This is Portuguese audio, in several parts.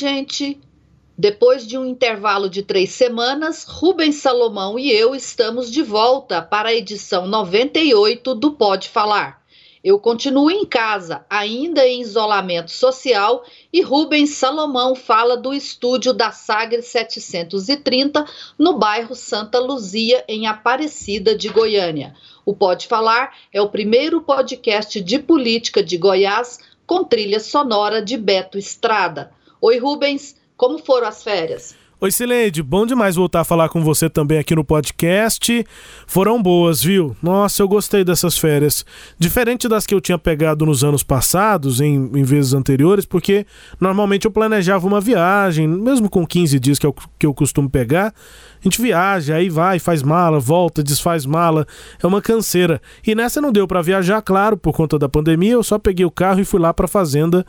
Gente. Depois de um intervalo de três semanas, Rubens Salomão e eu estamos de volta para a edição 98 do Pode Falar. Eu continuo em casa, ainda em isolamento social, e Rubens Salomão fala do estúdio da Sagre 730, no bairro Santa Luzia, em Aparecida de Goiânia. O Pode Falar é o primeiro podcast de política de Goiás com trilha sonora de Beto Estrada. Oi, Rubens, como foram as férias? Oi, Sileide, bom demais voltar a falar com você também aqui no podcast. Foram boas, viu? Nossa, eu gostei dessas férias. Diferente das que eu tinha pegado nos anos passados, em, em vezes anteriores, porque normalmente eu planejava uma viagem, mesmo com 15 dias que eu, que eu costumo pegar. A gente viaja, aí vai, faz mala, volta, desfaz mala. É uma canseira. E nessa não deu para viajar, claro, por conta da pandemia. Eu só peguei o carro e fui lá para fazenda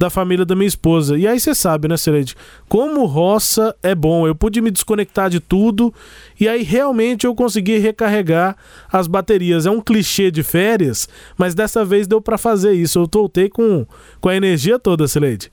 da família da minha esposa. E aí você sabe, né, Celede? Como roça é bom. Eu pude me desconectar de tudo e aí realmente eu consegui recarregar as baterias. É um clichê de férias, mas dessa vez deu para fazer isso. Eu voltei com, com a energia toda, Celede.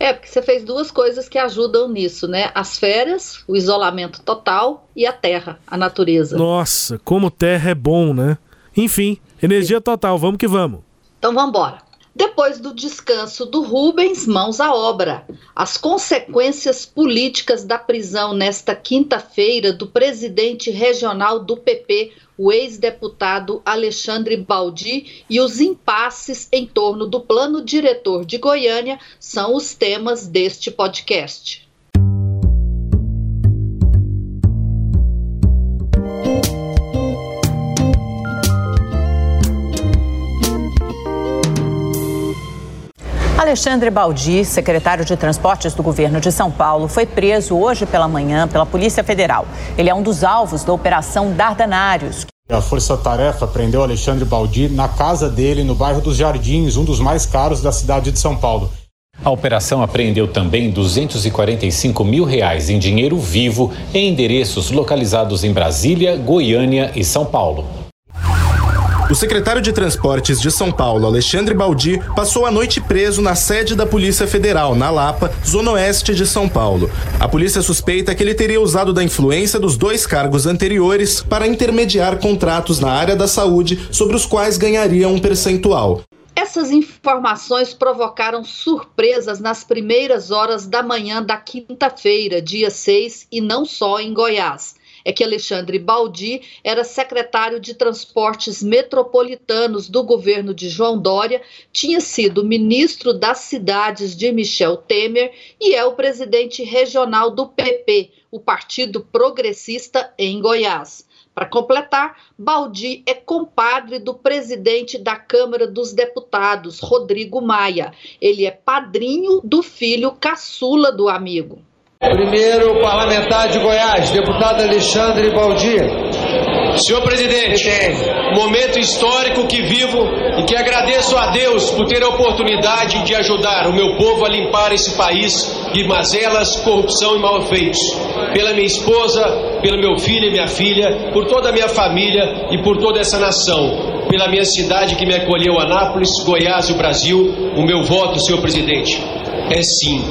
É, porque você fez duas coisas que ajudam nisso, né? As férias, o isolamento total e a terra, a natureza. Nossa, como terra é bom, né? Enfim, energia total, vamos que vamos. Então vamos embora. Depois do descanso do Rubens, mãos à obra. As consequências políticas da prisão nesta quinta-feira do presidente regional do PP, o ex-deputado Alexandre Baldi, e os impasses em torno do plano diretor de Goiânia são os temas deste podcast. Alexandre Baldi, secretário de Transportes do governo de São Paulo, foi preso hoje pela manhã pela Polícia Federal. Ele é um dos alvos da Operação Dardanários. A Força Tarefa prendeu Alexandre Baldi na casa dele, no bairro dos Jardins, um dos mais caros da cidade de São Paulo. A operação apreendeu também 245 mil reais em dinheiro vivo em endereços localizados em Brasília, Goiânia e São Paulo. O secretário de Transportes de São Paulo, Alexandre Baldi, passou a noite preso na sede da Polícia Federal, na Lapa, zona oeste de São Paulo. A polícia suspeita que ele teria usado da influência dos dois cargos anteriores para intermediar contratos na área da saúde sobre os quais ganharia um percentual. Essas informações provocaram surpresas nas primeiras horas da manhã da quinta-feira, dia 6, e não só em Goiás é que Alexandre Baldi era secretário de Transportes Metropolitanos do governo de João Dória, tinha sido ministro das cidades de Michel Temer e é o presidente regional do PP, o Partido Progressista em Goiás. Para completar, Baldi é compadre do presidente da Câmara dos Deputados, Rodrigo Maia. Ele é padrinho do filho caçula do amigo. Primeiro parlamentar de Goiás, deputado Alexandre Baldi. Senhor presidente, momento histórico que vivo e que agradeço a Deus por ter a oportunidade de ajudar o meu povo a limpar esse país de mazelas, corrupção e malfeitos. Pela minha esposa, pelo meu filho e minha filha, por toda a minha família e por toda essa nação. Pela minha cidade que me acolheu, Anápolis, Goiás e o Brasil, o meu voto, senhor presidente, é sim.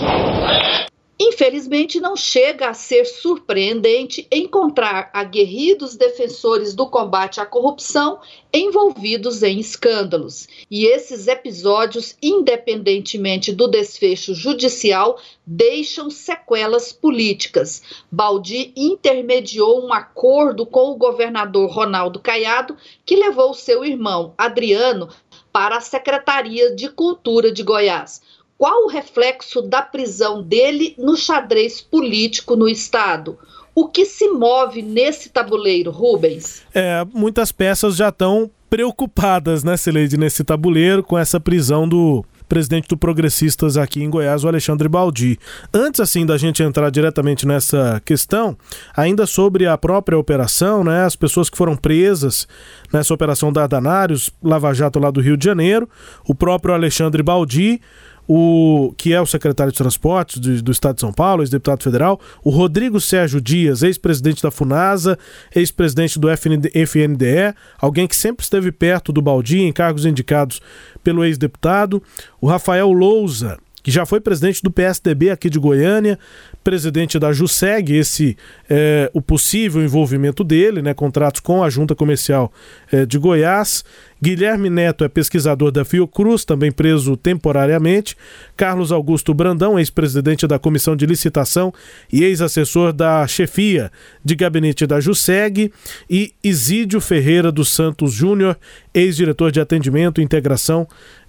Infelizmente, não chega a ser surpreendente encontrar aguerridos defensores do combate à corrupção envolvidos em escândalos. E esses episódios, independentemente do desfecho judicial, deixam sequelas políticas. Baldi intermediou um acordo com o governador Ronaldo Caiado, que levou seu irmão Adriano para a Secretaria de Cultura de Goiás qual o reflexo da prisão dele no xadrez político no Estado? O que se move nesse tabuleiro, Rubens? É, muitas peças já estão preocupadas, né, Celede, nesse tabuleiro com essa prisão do presidente do Progressistas aqui em Goiás, o Alexandre Baldi. Antes, assim, da gente entrar diretamente nessa questão, ainda sobre a própria operação, né, as pessoas que foram presas nessa operação Dardanários, Lava Jato lá do Rio de Janeiro, o próprio Alexandre Baldi, o que é o secretário de Transportes do, do Estado de São Paulo, ex-deputado federal, o Rodrigo Sérgio Dias, ex-presidente da FUNASA, ex-presidente do FND, FNDE, alguém que sempre esteve perto do Baldi em cargos indicados pelo ex-deputado, o Rafael Louza, que já foi presidente do PSDB aqui de Goiânia, presidente da JUSEG, esse é o possível envolvimento dele, né, contratos com a Junta Comercial é, de Goiás. Guilherme Neto é pesquisador da Fiocruz, também preso temporariamente. Carlos Augusto Brandão, ex-presidente da Comissão de Licitação e ex-assessor da chefia de gabinete da JUSEG. E Isídio Ferreira dos Santos Júnior, ex-diretor de atendimento, integração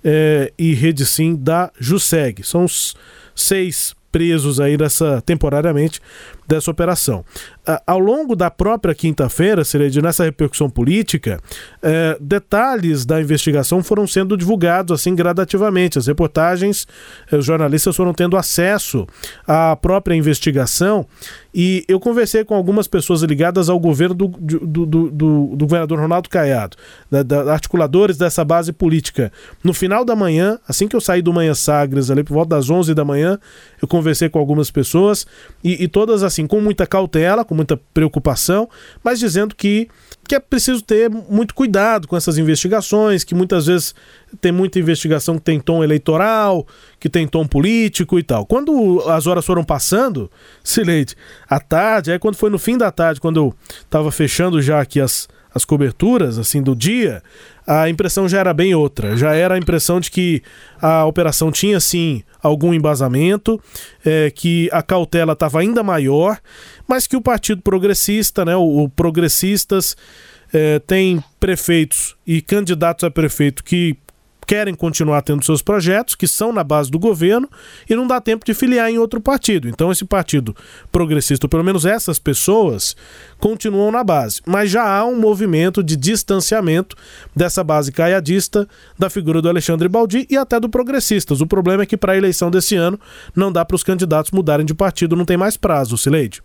eh, e rede sim da JUSEG. São os seis presos aí dessa, temporariamente dessa operação. Uh, ao longo da própria quinta-feira, Cereide, nessa repercussão política, uh, detalhes da investigação foram sendo divulgados assim gradativamente. As reportagens, uh, os jornalistas foram tendo acesso à própria investigação e eu conversei com algumas pessoas ligadas ao governo do, do, do, do, do governador Ronaldo Caiado, da, da, articuladores dessa base política. No final da manhã, assim que eu saí do Manhã Sagres, ali por volta das 11 da manhã, eu conversei com algumas pessoas e, e todas as assim, com muita cautela, com muita preocupação, mas dizendo que, que é preciso ter muito cuidado com essas investigações, que muitas vezes tem muita investigação que tem tom eleitoral, que tem tom político e tal. Quando as horas foram passando, Sileide, à tarde, aí quando foi no fim da tarde, quando eu estava fechando já aqui as, as coberturas assim do dia, a impressão já era bem outra. Já era a impressão de que a operação tinha sim algum embasamento, é, que a cautela estava ainda maior, mas que o Partido Progressista, né, o, o Progressistas, é, tem prefeitos e candidatos a prefeito que querem continuar tendo seus projetos, que são na base do governo, e não dá tempo de filiar em outro partido. Então, esse partido progressista, ou pelo menos essas pessoas, continuam na base. Mas já há um movimento de distanciamento dessa base caiadista, da figura do Alexandre Baldi e até do progressistas. O problema é que para a eleição desse ano não dá para os candidatos mudarem de partido, não tem mais prazo, Sileide.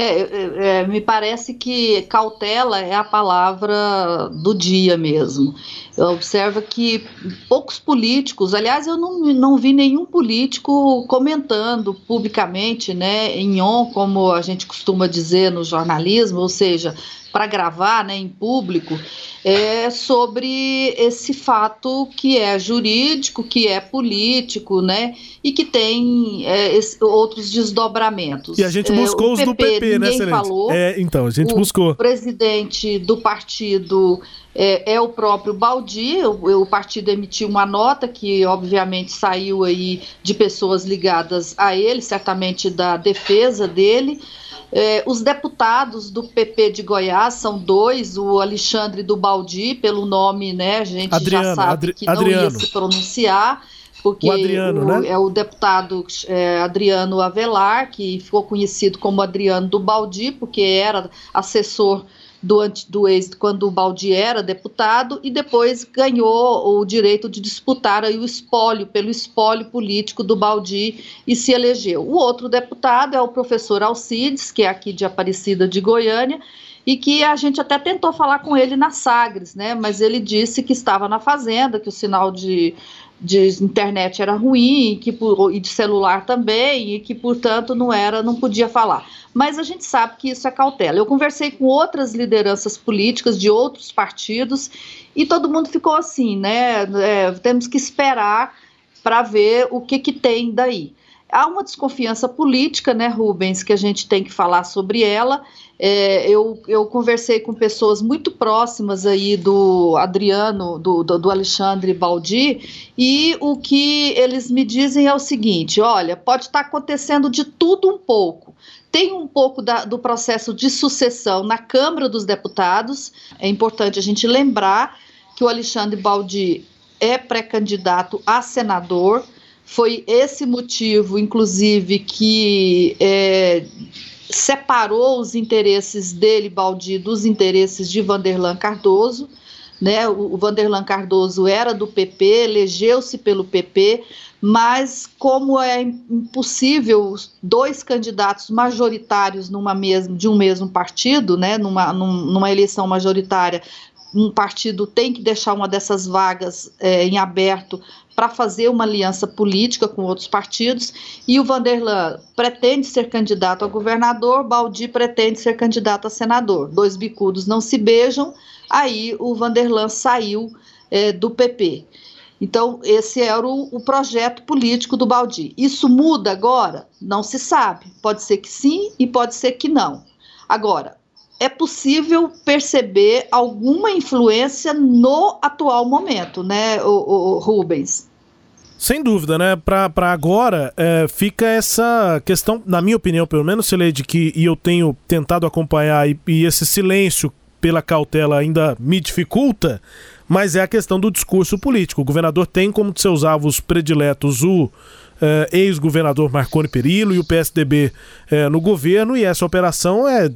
É, é, é, me parece que cautela é a palavra do dia mesmo. Observa que poucos políticos, aliás, eu não, não vi nenhum político comentando publicamente, né, em on, como a gente costuma dizer no jornalismo, ou seja, para gravar né, em público é, sobre esse fato que é jurídico, que é político, né, e que tem é, esse, outros desdobramentos. E a gente buscou é, os PP, do PP, né, Excelente? falou. É, então, a gente o buscou. O presidente do partido é, é, o próprio Baldi, o, o, partido emitiu uma nota que obviamente saiu aí de pessoas ligadas a ele, certamente da defesa dele, é, os deputados do PP de Goiás são dois, o Alexandre do Baldi, pelo nome, né? A gente Adriano, já sabe Adri que não Adriano. ia se pronunciar, porque o Adriano, o, né? é o deputado é, Adriano Avelar, que ficou conhecido como Adriano do Baldi, porque era assessor do, do ex quando o Baldi era deputado e depois ganhou o direito de disputar aí o espólio pelo espólio político do Baldi e se elegeu. O outro deputado é o professor Alcides, que é aqui de Aparecida de Goiânia, e que a gente até tentou falar com ele na Sagres, né? Mas ele disse que estava na fazenda, que o sinal de, de internet era ruim, que por, e de celular também, e que, portanto, não era, não podia falar. Mas a gente sabe que isso é cautela. Eu conversei com outras lideranças políticas de outros partidos e todo mundo ficou assim, né? É, temos que esperar para ver o que, que tem daí. Há uma desconfiança política, né, Rubens, que a gente tem que falar sobre ela. É, eu, eu conversei com pessoas muito próximas aí do Adriano, do, do, do, Alexandre Baldi, e o que eles me dizem é o seguinte: olha, pode estar acontecendo de tudo um pouco. Tem um pouco da, do processo de sucessão na Câmara dos Deputados. É importante a gente lembrar que o Alexandre Baldi é pré-candidato a senador foi esse motivo, inclusive, que é, separou os interesses dele, Baldi, dos interesses de Vanderlan Cardoso. né? O, Vanderlan Cardoso era do PP, elegeu-se pelo PP, mas como é impossível dois candidatos majoritários numa mesma, de um mesmo partido, né, numa, numa eleição majoritária, um partido tem que deixar uma dessas vagas é, em aberto para fazer uma aliança política com outros partidos, e o Vanderlan pretende ser candidato a governador, Baldi pretende ser candidato a senador. Dois bicudos não se beijam, aí o Vanderlan saiu é, do PP. Então, esse era o, o, projeto político do Baldi. Isso muda agora? Não se sabe. Pode ser que sim e pode ser que não. Agora, é possível perceber alguma influência no atual momento, né, o, o Rubens? Sem dúvida, né? Para agora, é, fica essa questão, na minha opinião, pelo menos, Celede, que e eu tenho tentado acompanhar, e, e esse silêncio pela cautela ainda me dificulta, mas é a questão do discurso político. O governador tem como seus alvos prediletos o eh, ex-governador Marconi Perillo e o PSDB eh, no governo, e essa operação é eh,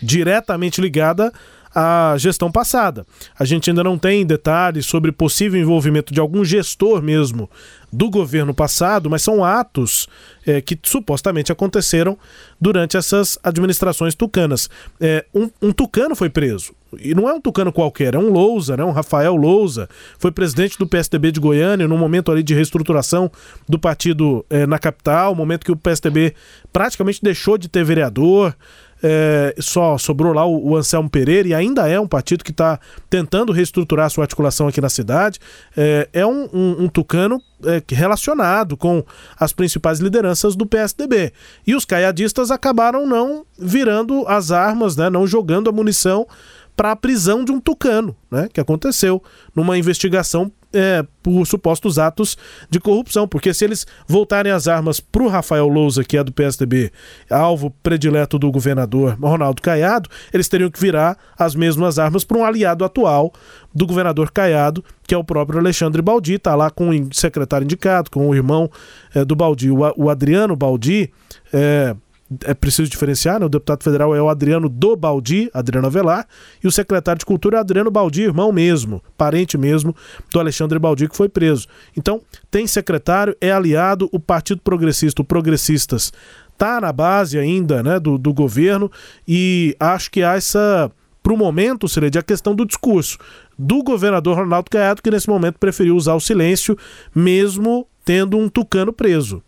diretamente ligada à gestão passada. A gente ainda não tem detalhes sobre possível envolvimento de algum gestor mesmo do governo passado, mas são atos é, que supostamente aconteceram durante essas administrações tucanas. É, um, um, tucano foi preso. E não é um tucano qualquer, é um Lousa, né? um Rafael Lousa. Foi presidente do PSDB de Goiânia no momento ali de reestruturação do partido é, na capital, momento que o PSDB praticamente deixou de ter vereador é, só sobrou lá o, o, Anselmo Pereira, e ainda é um partido que está tentando reestruturar sua articulação aqui na cidade. É, é um, um, um tucano é, relacionado com as principais lideranças do PSDB. E os caiadistas acabaram não virando as armas, né, não jogando a munição para a prisão de um tucano, né, que aconteceu numa investigação é, por supostos atos de corrupção, porque se eles voltarem as armas para o Rafael Lousa, que é do PSDB, alvo predileto do governador Ronaldo Caiado, eles teriam que virar as mesmas armas para um aliado atual do governador Caiado, que é o próprio Alexandre Baldi, está lá com o secretário indicado, com o irmão é, do Baldi, o, o Adriano Baldi, é, é preciso diferenciar, né? o deputado federal é o Adriano do Baldi, Adriano Avelar, e o secretário de Cultura é Adriano Baldi, irmão mesmo, parente mesmo do Alexandre Baldi, que foi preso. Então, tem secretário, é aliado, o Partido Progressista, o Progressistas, tá na base ainda né, do, do governo, e acho que há essa, para o momento, seria a questão do discurso do governador Ronaldo Caiado, que nesse momento preferiu usar o silêncio, mesmo tendo um tucano preso.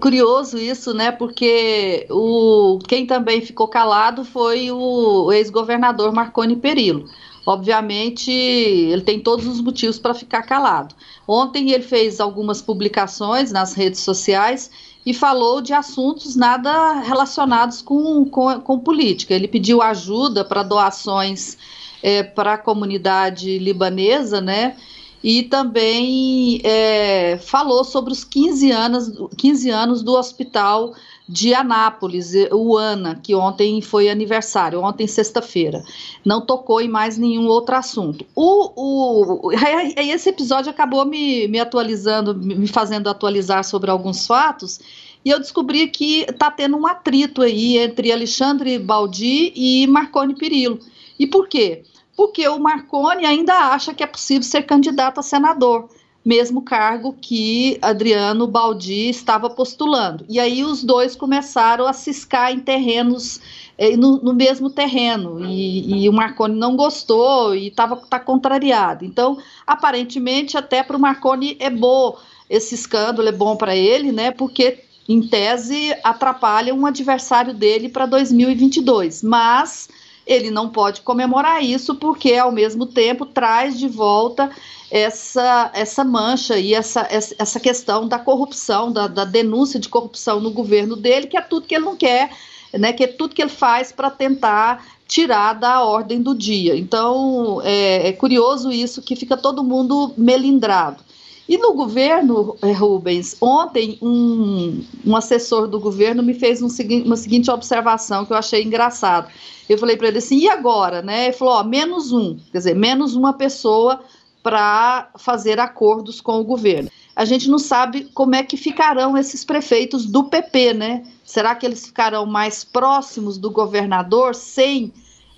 Curioso isso, né? Porque o, quem também ficou calado foi o ex-governador Marconi Perillo. Obviamente, ele tem todos os motivos para ficar calado. Ontem ele fez algumas publicações nas redes sociais e falou de assuntos nada relacionados com, com, com política. Ele pediu ajuda para doações é, para a comunidade libanesa, né? E também é, falou sobre os 15 anos, 15 anos do hospital de Anápolis, o ANA, que ontem foi aniversário, ontem sexta-feira. Não tocou em mais nenhum outro assunto. O, o, esse episódio acabou me, me atualizando, me fazendo atualizar sobre alguns fatos, e eu descobri que está tendo um atrito aí entre Alexandre Baldi e Marconi Perillo. E por quê? Porque o Marconi ainda acha que é possível ser candidato a senador, mesmo cargo que Adriano Baldi estava postulando. E aí os dois começaram a ciscar em terrenos, eh, no, no, mesmo terreno, e, e, o Marconi não gostou e estava tá contrariado. Então, aparentemente, até para o Marconi é bom esse escândalo, é bom para ele, né? Porque em tese atrapalha um adversário dele para 2022, mas ele não pode comemorar isso porque ao mesmo tempo traz de volta essa, essa mancha e essa, essa questão da corrupção, da, da denúncia de corrupção no governo dele, que é tudo que ele não quer, né, que é tudo que ele faz para tentar tirar da ordem do dia. Então é, é curioso isso que fica todo mundo melindrado. E no governo, eh, Rubens, ontem um, um assessor do governo me fez um, uma seguinte observação que eu achei engraçado. Eu falei para ele assim, e agora? Né? Ele falou, ó, menos um, quer dizer, menos uma pessoa para fazer acordos com o governo. A gente não sabe como é que ficarão esses prefeitos do PP, né? Será que eles ficarão mais próximos do governador sem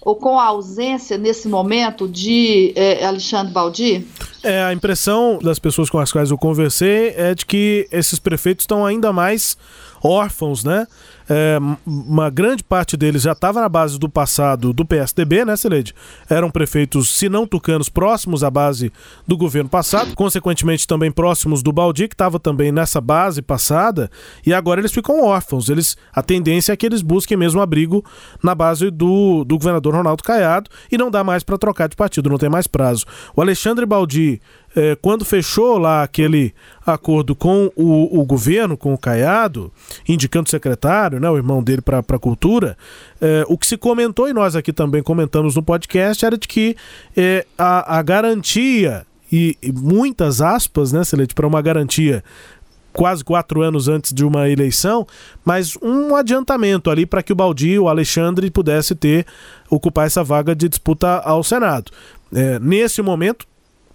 ou com a ausência nesse momento de é, Alexandre Baldi? É, a impressão das pessoas com as quais eu conversei é de que esses prefeitos estão ainda mais órfãos, né? É, uma grande parte deles já estava na base do passado do PSDB, né, Celede? Eram prefeitos, se não tucanos, próximos à base do governo passado, consequentemente também próximos do Baldi, que estava também nessa base passada, e agora eles ficam órfãos. Eles, a tendência é que eles busquem mesmo abrigo na base do, do governador Ronaldo Caiado e não dá mais para trocar de partido, não tem mais prazo. O Alexandre Baldi é, quando fechou lá aquele acordo com o, o, governo, com o Caiado, indicando o secretário, né, o irmão dele, para a cultura, é, o que se comentou, e nós aqui também comentamos no podcast, era de que é, a, a garantia, e, e, muitas aspas, né, Celete, para uma garantia quase quatro anos antes de uma eleição, mas um adiantamento ali para que o Baldi, o Alexandre, pudesse ter, ocupar essa vaga de disputa ao Senado. É, nesse momento,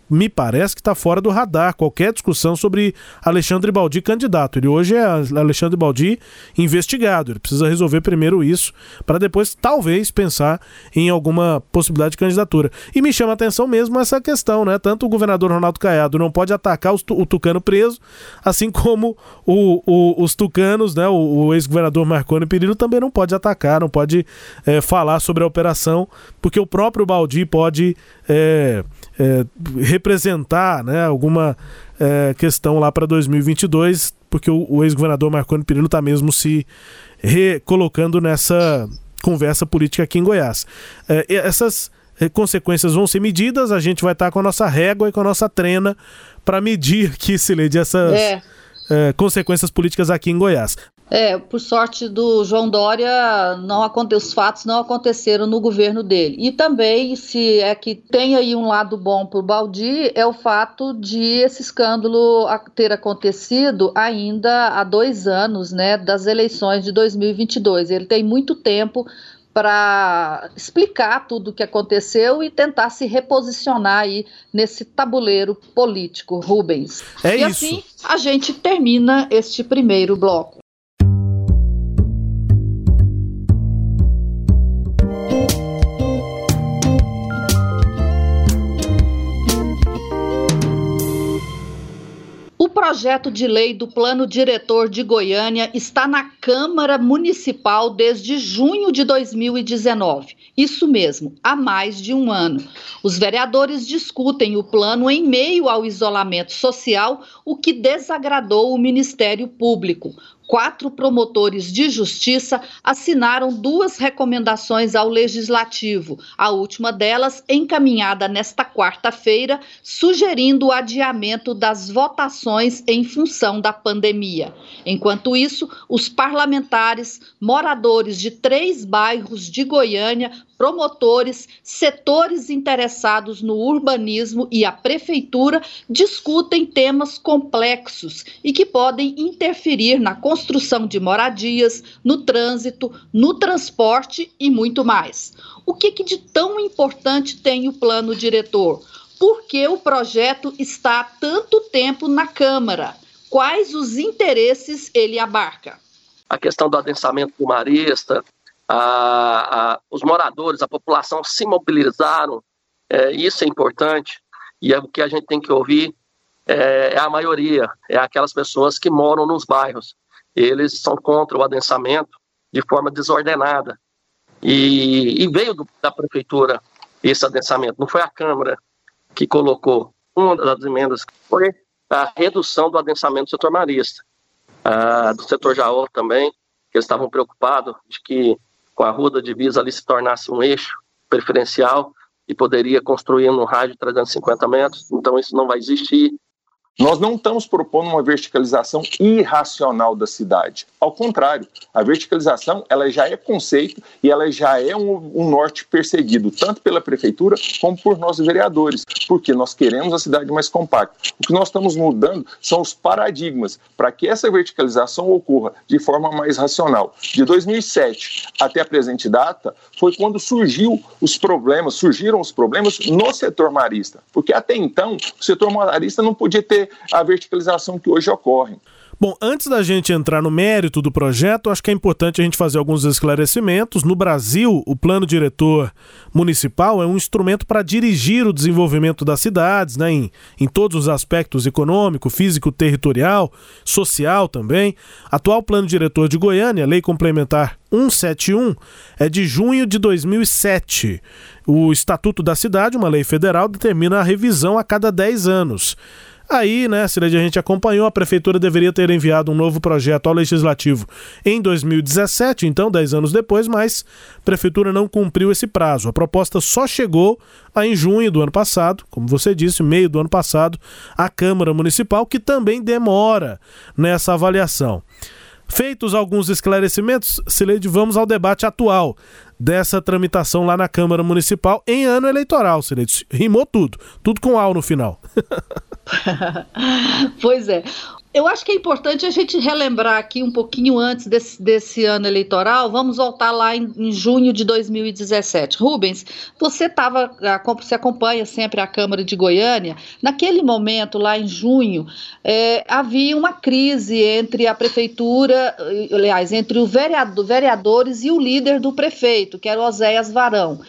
me parece que está fora do radar qualquer discussão sobre Alexandre Baldi candidato. Ele hoje é Alexandre Baldi investigado. Ele precisa resolver primeiro isso para depois talvez pensar em alguma possibilidade de candidatura. E me chama a atenção mesmo essa questão, né? Tanto o governador Ronaldo Caiado não pode atacar o tucano preso, assim como o, o, os tucanos, né? O, o ex-governador Marconi Perillo também não pode atacar, não pode é, falar sobre a operação, porque o próprio Baldi pode é, é, representar né, alguma é, questão lá para 2022, porque o, o ex-governador Marconi Perillo está mesmo se recolocando nessa conversa política aqui em Goiás. É, essas consequências vão ser medidas, a gente vai estar tá com a nossa régua e com a nossa trena para medir aqui, Sileide, essas é. É, consequências políticas aqui em Goiás. É, por sorte do João Dória, não aconte, os fatos não aconteceram no governo dele. E também, se é que tem aí um lado bom para o Baldi, é o fato de esse escândalo ter acontecido ainda há dois anos, né, das eleições de 2022. Ele tem muito tempo para explicar tudo o que aconteceu e tentar se reposicionar aí nesse tabuleiro político, Rubens. É e isso. assim a gente termina este primeiro bloco. Projeto de lei do Plano Diretor de Goiânia está na Câmara Municipal desde junho de 2019. Isso mesmo, há mais de um ano. Os vereadores discutem o plano em meio ao isolamento social, o que desagradou o Ministério Público quatro promotores de justiça assinaram duas recomendações ao legislativo, a última delas encaminhada nesta quarta-feira, sugerindo o adiamento das votações em função da pandemia. Enquanto isso, os parlamentares, moradores de três bairros de Goiânia, promotores, setores interessados no urbanismo e a prefeitura discutem temas complexos e que podem interferir na construção de moradias, no trânsito, no transporte e muito mais. O que, que de tão importante tem o plano diretor? Por que o projeto está há tanto tempo na Câmara? Quais os interesses ele abarca? A questão do adensamento do marista, a, a, os moradores, a população se mobilizaram, é, isso é importante, e é o que a gente tem que ouvir é, é, a maioria, é aquelas pessoas que moram nos bairros. Eles são contra o adensamento de forma desordenada. E, e veio do, da prefeitura esse adensamento, não foi a Câmara que colocou. Uma das emendas foi a redução do adensamento do setor marista, ah, do setor Jaú também, que eles estavam preocupados de que com a rua da divisa ali se tornasse um eixo preferencial e poderia construir no rádio de 350 metros, então isso não vai existir. Nós não estamos propondo uma verticalização irracional da cidade. Ao contrário, a verticalização ela já é conceito e ela já é um, um, norte perseguido, tanto pela prefeitura como por nós vereadores, porque nós queremos a cidade mais compacta. O que nós estamos mudando são os paradigmas para que essa verticalização ocorra de forma mais racional. De 2007 até a presente data foi quando surgiu os problemas, surgiram os problemas no setor marista, porque até então o setor marista não podia ter a verticalização que hoje ocorre. Bom, antes da gente entrar no mérito do projeto, acho que é importante a gente fazer alguns esclarecimentos. No Brasil, o plano diretor municipal é um instrumento para dirigir o desenvolvimento das cidades, né, em, em todos os aspectos econômico, físico, territorial, social também. Atual plano diretor de Goiânia, Lei Complementar 171, é de junho de 2007. O Estatuto da Cidade, uma lei federal, determina a revisão a cada 10 anos. Aí, né, Cileide, a gente acompanhou, a prefeitura deveria ter enviado um novo projeto ao legislativo em 2017, então 10 anos depois, mas a prefeitura não cumpriu esse prazo. A proposta só chegou em junho do ano passado, como você disse, meio do ano passado, à Câmara Municipal, que também demora nessa avaliação. Feitos alguns esclarecimentos, Cileide, vamos ao debate atual dessa tramitação lá na Câmara Municipal em ano eleitoral, Cileide. Rimou tudo, tudo com ao no final. pois é. Eu acho que é importante a gente relembrar aqui um pouquinho antes desse, desse ano eleitoral. Vamos voltar lá em, em junho de 2017. Rubens, você estava, se acompanha sempre a Câmara de Goiânia. Naquele momento, lá em junho, é, havia uma crise entre a prefeitura, aliás, entre os vereador, vereadores e o líder do prefeito, que era o Oséias Varão.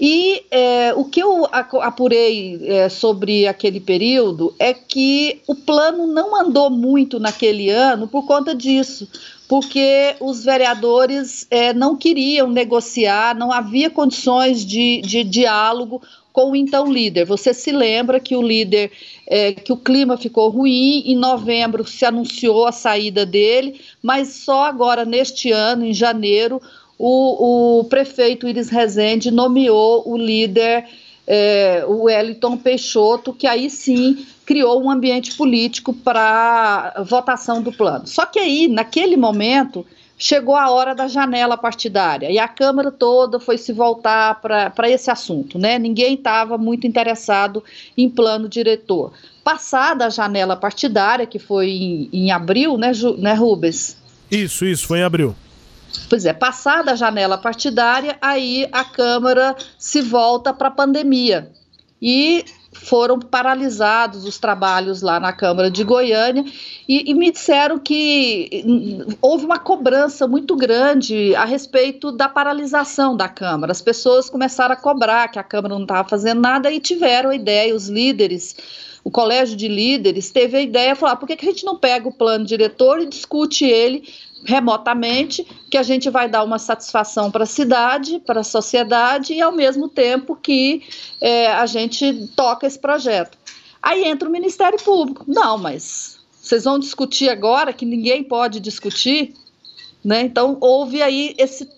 E é, o que eu apurei é, sobre aquele período é que o plano não andou muito naquele ano por conta disso, porque os vereadores é, não queriam negociar, não havia condições de, de diálogo com o então líder. Você se lembra que o líder, é, que o clima ficou ruim, em novembro se anunciou a saída dele, mas só agora neste ano, em janeiro, o, o prefeito Iris Rezende nomeou o líder, é, o Wellington Peixoto, que aí sim criou um ambiente político para votação do plano. Só que aí, naquele momento, chegou a hora da janela partidária e a Câmara toda foi se voltar para esse assunto, né? Ninguém estava muito interessado em plano diretor. Passada a janela partidária, que foi em, em abril, né, Ju, né, Rubens? Isso, isso, foi em abril. Pois é, passada a janela partidária, aí a Câmara se volta para a pandemia. E foram paralisados os trabalhos lá na Câmara de Goiânia e, e, me disseram que hum, houve uma cobrança muito grande a respeito da paralisação da Câmara. As pessoas começaram a cobrar que a Câmara não estava fazendo nada e tiveram a ideia, os líderes o colégio de líderes teve a ideia, falar, ah, por que, que a gente não pega o plano diretor e discute ele remotamente, que a gente vai dar uma satisfação para a cidade, para a sociedade e ao mesmo tempo que é, a gente toca esse projeto. Aí entra o Ministério Público. Não, mas vocês vão discutir agora que ninguém pode discutir, né? Então houve aí esse,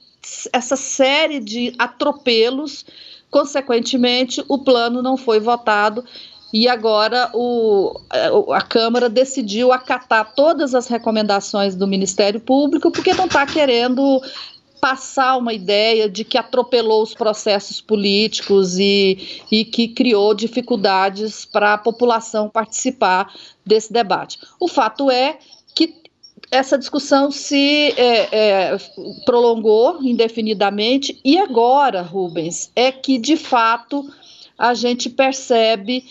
essa série de atropelos. Consequentemente, o plano não foi votado e agora o, é, a Câmara decidiu acatar todas as recomendações do Ministério Público, porque não está querendo passar uma ideia de que atropelou os processos políticos e, e que criou dificuldades para a população participar desse debate. O fato é que essa discussão se é, é, prolongou indefinidamente e agora, Rubens, é que de fato a gente percebe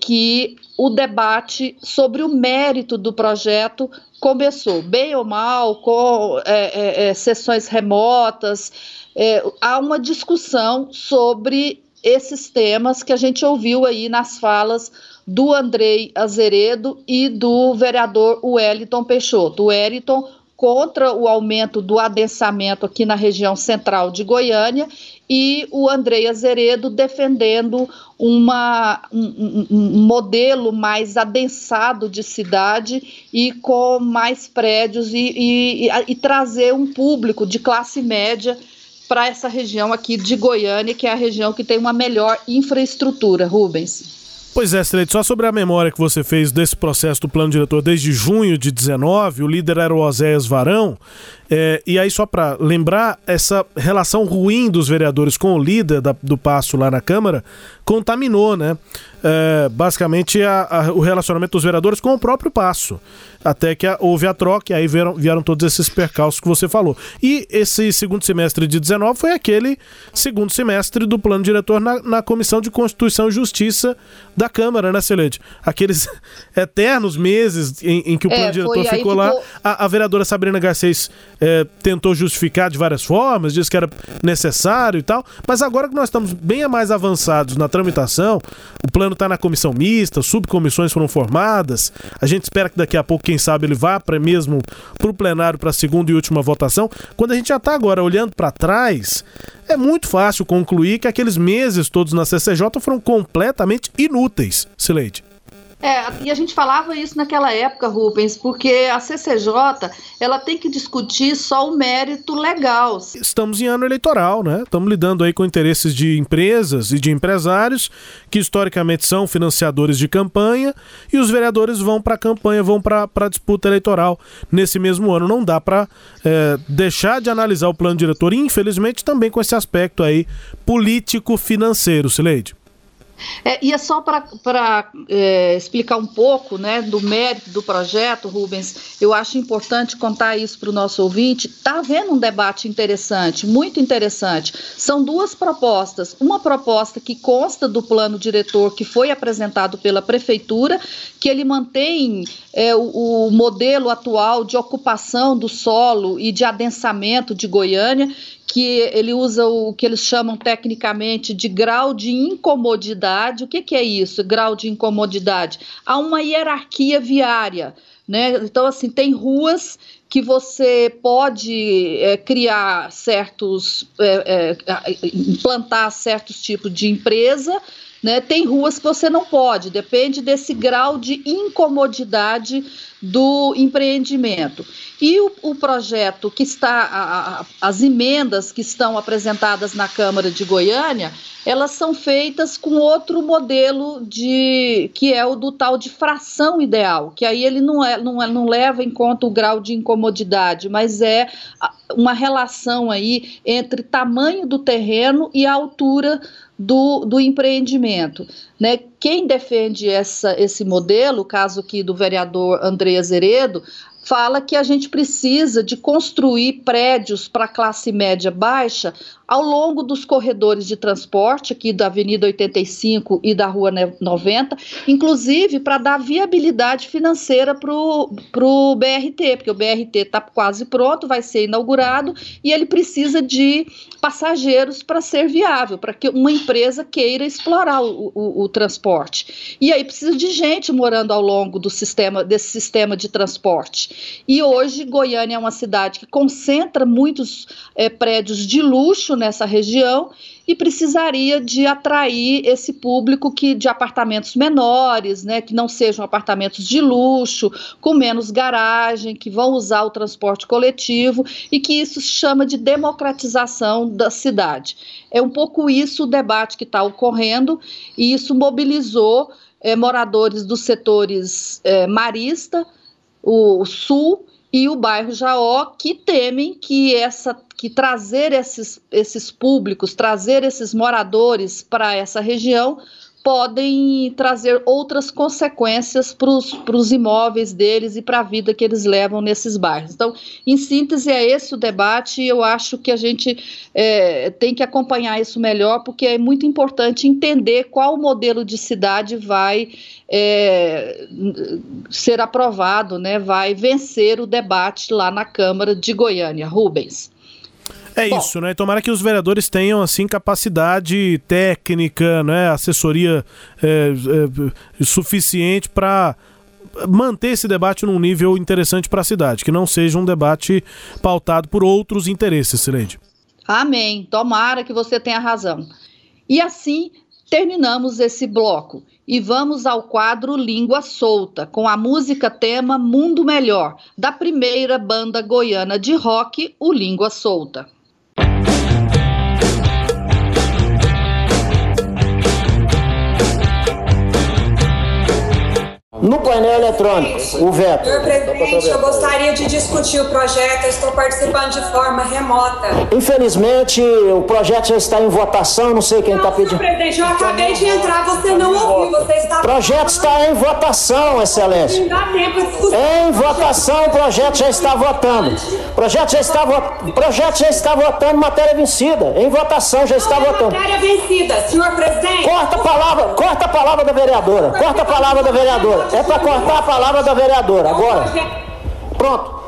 que o debate sobre o mérito do projeto começou, bem ou mal, com é, é, é, sessões remotas, é, há uma discussão sobre esses temas que a gente ouviu aí nas falas do Andrei Azeredo e do vereador Wellington Peixoto. Wellington contra o aumento do adensamento aqui na região central de Goiânia e o Andrei Azeredo defendendo uma, um, um, modelo mais adensado de cidade e com mais prédios e, e, e trazer um público de classe média para essa região aqui de Goiânia, que é a região que tem uma melhor infraestrutura, Rubens. Pois é, Street, só sobre a memória que você fez desse processo do plano diretor desde junho de 19, o líder era o Oséias Varão. É, e aí, só para lembrar, essa relação ruim dos vereadores com o líder da, do passo lá na Câmara contaminou, né? É, basicamente a, a, o relacionamento dos vereadores com o próprio passo. Até que a, houve a troca e aí vieram, vieram todos esses percalços que você falou. E esse segundo semestre de 19 foi aquele segundo semestre do plano diretor na, na Comissão de Constituição e Justiça da Câmara, né, Celede? Aqueles eternos meses em, em que o plano é, diretor ficou, ficou lá. A, a, vereadora Sabrina Garcês é, tentou justificar de várias formas, disse que era necessário e tal. Mas agora que nós estamos bem mais avançados na tramitação, o plano está na comissão mista, subcomissões foram formadas. A gente espera que daqui a pouco, quem sabe, ele vá para mesmo para o plenário para a segunda e última votação. Quando a gente já está agora olhando para trás, é muito fácil concluir que aqueles meses todos na CCJ foram completamente inúteis, Sileide. É, e a gente falava isso naquela época, Rubens, porque a CCJ ela tem que discutir só o mérito legal. Estamos em ano eleitoral, né? Estamos lidando aí com interesses de empresas e de empresários que historicamente são financiadores de campanha e os vereadores vão para a campanha, vão para a disputa eleitoral nesse mesmo ano. Não dá para é, deixar de analisar o plano diretor, infelizmente também com esse aspecto aí político-financeiro, Sileide. É, e é só para é, explicar um pouco né, do mérito do projeto, Rubens, eu acho importante contar isso para o nosso ouvinte. Está havendo um debate interessante, muito interessante. São duas propostas. Uma proposta que consta do plano diretor que foi apresentado pela Prefeitura, que ele mantém é, o, o modelo atual de ocupação do solo e de adensamento de Goiânia, que ele usa o que eles chamam tecnicamente de grau de incomodidade. O que, que é isso, grau de incomodidade? Há uma hierarquia viária. Né? Então, assim, tem ruas que você pode é, criar certos, é, é, implantar certos tipos de empresa, né? Tem ruas que você não pode, depende desse grau de incomodidade do empreendimento. E o, o projeto que está, a, a, as emendas que estão apresentadas na Câmara de Goiânia, elas são feitas com outro modelo de que é o do tal de fração ideal, que aí ele não, é, não, é, não leva em conta o grau de incomodidade, mas é uma relação aí entre tamanho do terreno e a altura do, do empreendimento. Né? Quem defende essa, esse modelo, caso aqui do vereador André Azeredo, fala que a gente precisa de construir prédios para classe média baixa ao longo dos corredores de transporte aqui da Avenida 85 e da Rua 90, inclusive para dar viabilidade financeira para o BRT, porque o BRT está quase pronto, vai ser inaugurado e ele precisa de passageiros para ser viável, para que uma empresa queira explorar o, o, o, transporte. E aí precisa de gente morando ao longo do sistema desse sistema de transporte. E hoje Goiânia é uma cidade que concentra muitos é, prédios de luxo nessa região e precisaria de atrair esse público que de apartamentos menores, né, que não sejam apartamentos de luxo, com menos garagem, que vão usar o transporte coletivo e que isso chama de democratização da cidade. É um pouco isso o debate que está ocorrendo e isso mobilizou é, moradores dos setores é, marista, o sul e o bairro Jaó, que temem que essa que trazer esses, esses públicos, trazer esses moradores para essa região podem trazer outras consequências para os imóveis deles e para a vida que eles levam nesses bairros. Então, em síntese, é esse o debate e eu acho que a gente é, tem que acompanhar isso melhor, porque é muito importante entender qual modelo de cidade vai é, ser aprovado, né, vai vencer o debate lá na Câmara de Goiânia. Rubens. É Bom, isso, né? Tomara que os vereadores tenham, assim, capacidade técnica, né? Assessoria é, é, suficiente para manter esse debate num nível interessante para a cidade, que não seja um debate pautado por outros interesses, Sileide. Amém. Tomara que você tenha razão. E assim terminamos esse bloco e vamos ao quadro Língua Solta, com a música tema Mundo Melhor, da primeira banda goiana de rock, o Língua Solta. Painel eletrônico, o veto. Senhor presidente, eu gostaria de discutir o projeto, eu estou participando de forma remota. Infelizmente, o projeto já está em votação, não sei quem está pedindo. Senhor presidente, eu acabei de entrar, você não ouviu, você está... O projeto está em votação, excelência. Não dá tempo de discutir. Em votação, o projeto já está votando. O projeto já está, vo... projeto já está votando matéria vencida. Em votação já está votando. Matéria vencida, senhor presidente. Corta a palavra, corta a palavra da vereadora. Corta a palavra da vereadora. É para cortar a palavra da vereadora. Agora. Pronto.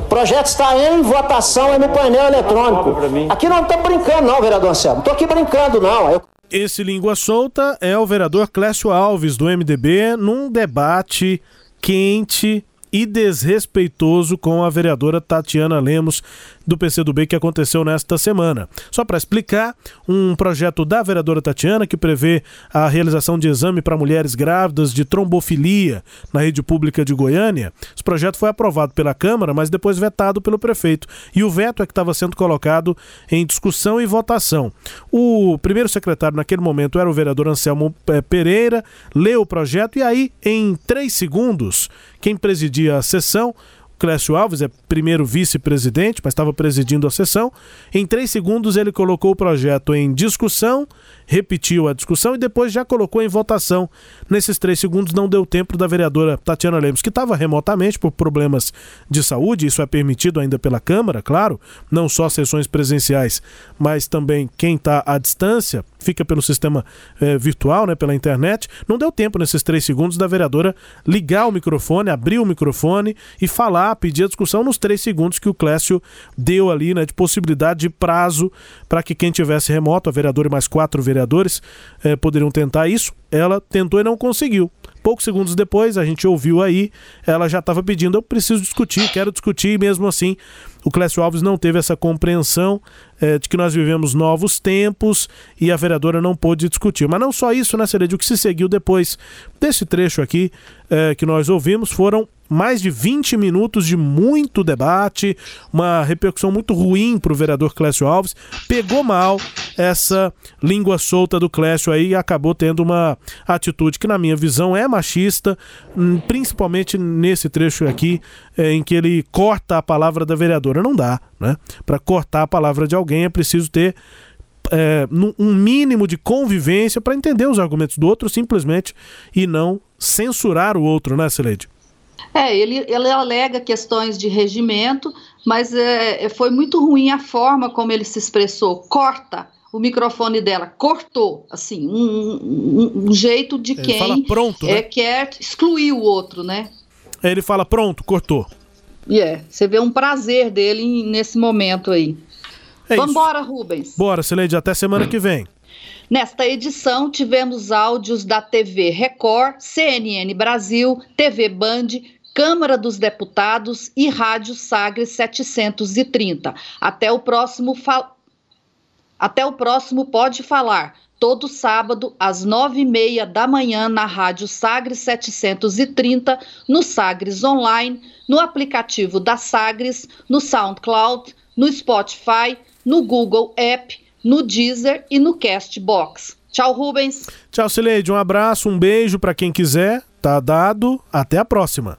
O projeto está em votação é no painel eletrônico. Aqui não estamos brincando, não, vereador Anselmo. Não estou aqui brincando, não. Eu... Esse língua solta é o vereador Clécio Alves, do MDB, num debate quente e desrespeitoso com a vereadora Tatiana Lemos do PCdoB que aconteceu nesta semana. Só para explicar, um projeto da vereadora Tatiana que prevê a realização de exame para mulheres grávidas de trombofilia na rede pública de Goiânia. Esse projeto foi aprovado pela Câmara, mas depois vetado pelo prefeito. E o veto é que estava sendo colocado em discussão e votação. O primeiro secretário naquele momento era o vereador Anselmo eh, Pereira, leu o projeto e aí, em três segundos, quem presidia a sessão Clécio Alves é primeiro vice-presidente, mas estava presidindo a sessão. Em três segundos ele colocou o projeto em discussão, repetiu a discussão e depois já colocou em votação. Nesses três segundos não deu tempo da vereadora Tatiana Lemos, que estava remotamente por problemas de saúde, isso é permitido ainda pela Câmara, claro, não só sessões presenciais, mas também quem está à distância, fica pelo sistema eh, virtual, né, pela internet. Não deu tempo nesses três segundos da vereadora ligar o microfone, abrir o microfone e falar, pedir a discussão nos três segundos que o Clécio deu ali, né, de possibilidade de prazo para que quem tivesse remoto, a vereadora e mais quatro vereadores, eh, poderiam tentar isso. Ela tentou e não conseguiu. Poucos segundos depois, a gente ouviu aí, ela já estava pedindo: eu preciso discutir, quero discutir, e mesmo assim, o Clécio Alves não teve essa compreensão é, de que nós vivemos novos tempos e a vereadora não pôde discutir. Mas não só isso, né, Ceredio? O que se seguiu depois desse trecho aqui é, que nós ouvimos foram mais de 20 minutos de muito debate, uma repercussão muito ruim para o vereador Clécio Alves. Pegou mal essa língua solta do Clécio aí e acabou tendo uma atitude que, na minha visão, é machista, hum, principalmente nesse trecho aqui é, em que ele corta a palavra da vereadora. Não dá, né? Para cortar a palavra de alguém é preciso ter é, um mínimo de convivência para entender os argumentos do outro simplesmente e não censurar o outro, né, Celede? É, ele, ele alega questões de regimento, mas é, é, foi muito ruim a forma como ele se expressou. Corta o microfone dela, cortou, assim, um, um, um jeito de ele quem pronto, é, né? quer excluir o outro, né? Ele fala, pronto, cortou. E é, você vê um prazer dele nesse momento aí. É Vambora, Rubens. Bora, Celede, até semana que vem. Nesta edição, tivemos áudios da TV Record, CNN Brasil, TV Band, Câmara dos Deputados e Rádio Sagres 730. Até o próximo fa... Até o próximo Pode Falar, todo sábado às nove e meia da manhã na Rádio Sagres 730, no Sagres Online, no aplicativo da Sagres, no SoundCloud, no Spotify, no Google App, no Deezer e no Castbox. Tchau, Rubens. Tchau, Cileide. Um abraço, um beijo para quem quiser. Tá dado. Até a próxima.